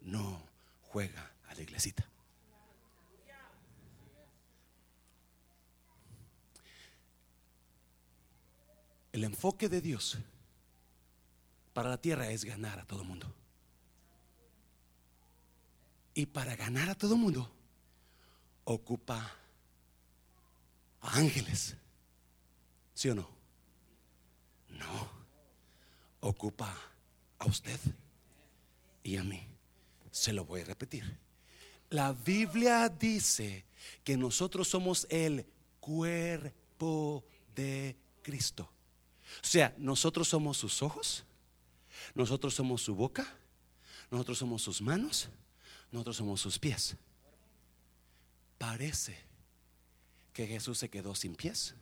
B: no juega a la iglesita. El enfoque de Dios para la tierra es ganar a todo mundo. Y para ganar a todo mundo ocupa a ángeles. ¿Sí o no? No. Ocupa a usted y a mí. Se lo voy a repetir. La Biblia dice que nosotros somos el cuerpo de Cristo. O sea, nosotros somos sus ojos, nosotros somos su boca, nosotros somos sus manos, nosotros somos sus pies. Parece que Jesús se quedó sin pies,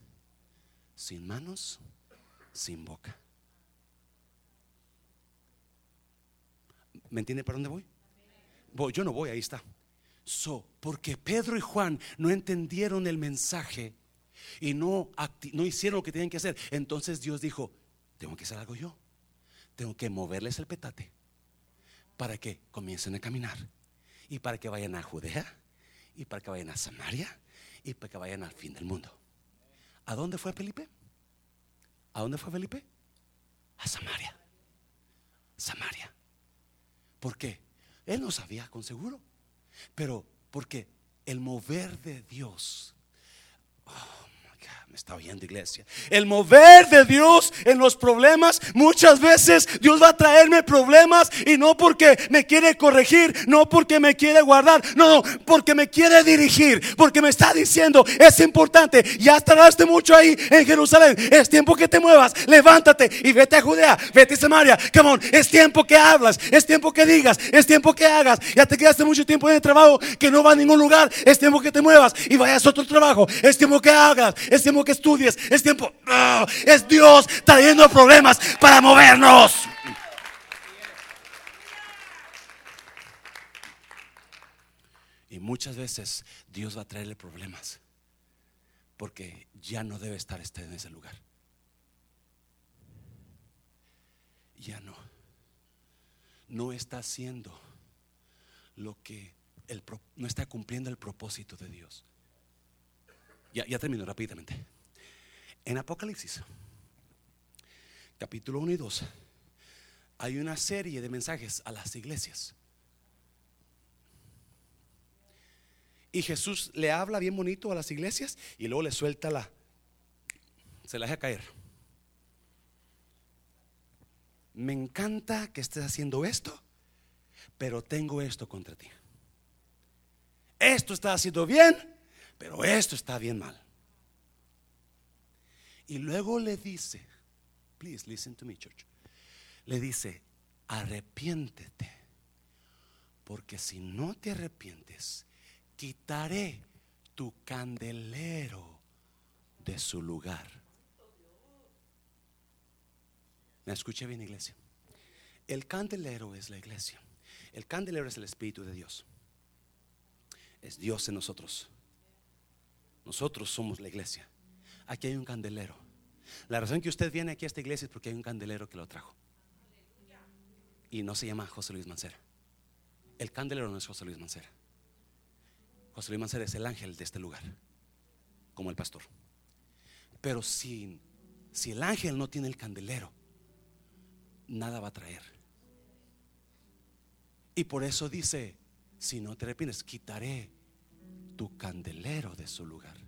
B: sin manos, sin boca. ¿Me entiende para dónde voy? Yo no voy, ahí está. So, porque Pedro y Juan no entendieron el mensaje y no, no hicieron lo que tenían que hacer, entonces Dios dijo, tengo que hacer algo yo. Tengo que moverles el petate para que comiencen a caminar y para que vayan a Judea y para que vayan a Samaria y para que vayan al fin del mundo. ¿A dónde fue Felipe? ¿A dónde fue Felipe? A Samaria. Samaria. ¿Por qué? Él no sabía con seguro. Pero porque el mover de Dios. Está oyendo iglesia. El mover de Dios en los problemas, muchas veces Dios va a traerme problemas y no porque me quiere corregir, no porque me quiere guardar, no, porque me quiere dirigir, porque me está diciendo, es importante, ya tardaste mucho ahí en Jerusalén, es tiempo que te muevas, levántate y vete a Judea, vete a Samaria, come on, es tiempo que hablas, es tiempo que digas, es tiempo que hagas, ya te quedaste mucho tiempo en el trabajo que no va a ningún lugar, es tiempo que te muevas y vayas a otro trabajo, es tiempo que hagas, es tiempo que estudies. Es tiempo. es Dios trayendo problemas para movernos.
A: Y muchas veces Dios va a traerle problemas porque ya no debe estar este en ese lugar. Ya no. No está haciendo lo que el, no está cumpliendo el propósito de Dios. Ya, ya termino rápidamente. En Apocalipsis, capítulo 1 y 2, hay una serie de mensajes a las iglesias. Y Jesús le habla bien bonito a las iglesias y luego le suelta la, se la deja caer. Me encanta que estés haciendo esto, pero tengo esto contra ti. Esto está haciendo bien, pero esto está bien mal. Y luego le dice, please listen to me, church. Le dice, arrepiéntete, porque si no te arrepientes, quitaré tu candelero de su lugar. ¿Me escuché bien, iglesia? El candelero es la iglesia. El candelero es el Espíritu de Dios. Es Dios en nosotros. Nosotros somos la iglesia. Aquí hay un candelero. La razón que usted viene aquí a esta iglesia es porque hay un candelero que lo trajo. Y no se llama José Luis Mancera. El candelero no es José Luis Mancera. José Luis Mancera es el ángel de este lugar, como el pastor. Pero si, si el ángel no tiene el candelero, nada va a traer. Y por eso dice, si no te arrepientes, quitaré tu candelero de su lugar.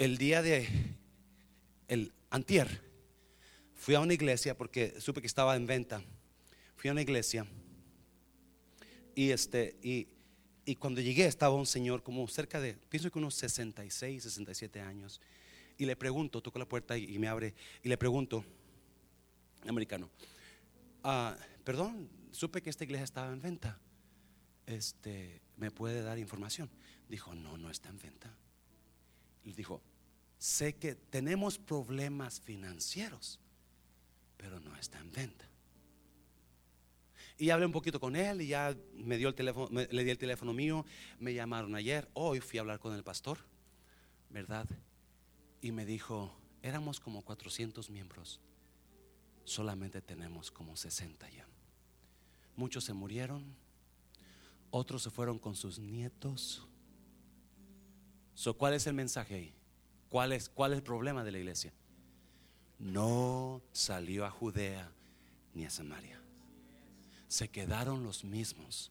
A: El día de el antier fui a una iglesia porque supe que estaba en venta. Fui a una iglesia y, este, y, y cuando llegué estaba un señor como cerca de, pienso que unos 66, 67 años. Y le pregunto, toco la puerta y, me abre, y le pregunto, americano, ah, perdón, supe que esta iglesia estaba en venta. Este, ¿me puede dar información? Dijo, no, no está en venta. Y dijo, sé que tenemos problemas financieros, pero no está en venta. Y hablé un poquito con él y ya me dio el teléfono, le di el teléfono mío. Me llamaron ayer, hoy fui a hablar con el pastor, ¿verdad? Y me dijo, éramos como 400 miembros, solamente tenemos como 60 ya. Muchos se murieron, otros se fueron con sus nietos. ¿Cuál es el mensaje ahí? ¿Cuál es, ¿Cuál es el problema de la iglesia? No salió a Judea ni a Samaria se quedaron los mismos.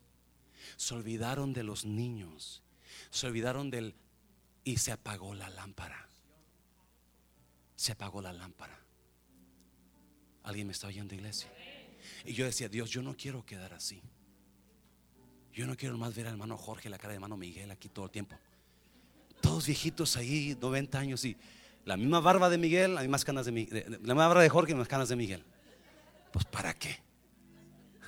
A: Se olvidaron de los niños. Se olvidaron del... Y se apagó la lámpara. Se apagó la lámpara. ¿Alguien me está oyendo, iglesia? Y yo decía, Dios, yo no quiero quedar así. Yo no quiero más ver al hermano Jorge, la cara de hermano Miguel aquí todo el tiempo. Todos viejitos ahí, 90 años y la misma barba de Miguel, las mismas canas de Miguel, la misma barba de Jorge y las canas de Miguel. Pues ¿para qué?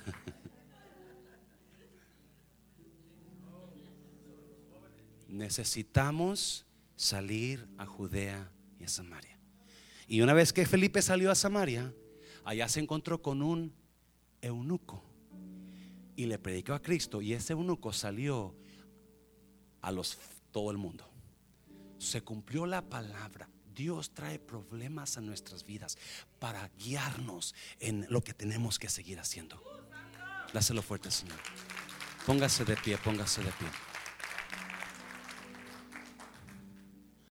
A: Necesitamos salir a Judea y a Samaria. Y una vez que Felipe salió a Samaria, allá se encontró con un eunuco y le predicó a Cristo y ese eunuco salió a los todo el mundo. Se cumplió la palabra. Dios trae problemas a nuestras vidas para guiarnos en lo que tenemos que seguir haciendo. Dáselo fuerte, Señor. Póngase de pie, póngase de pie.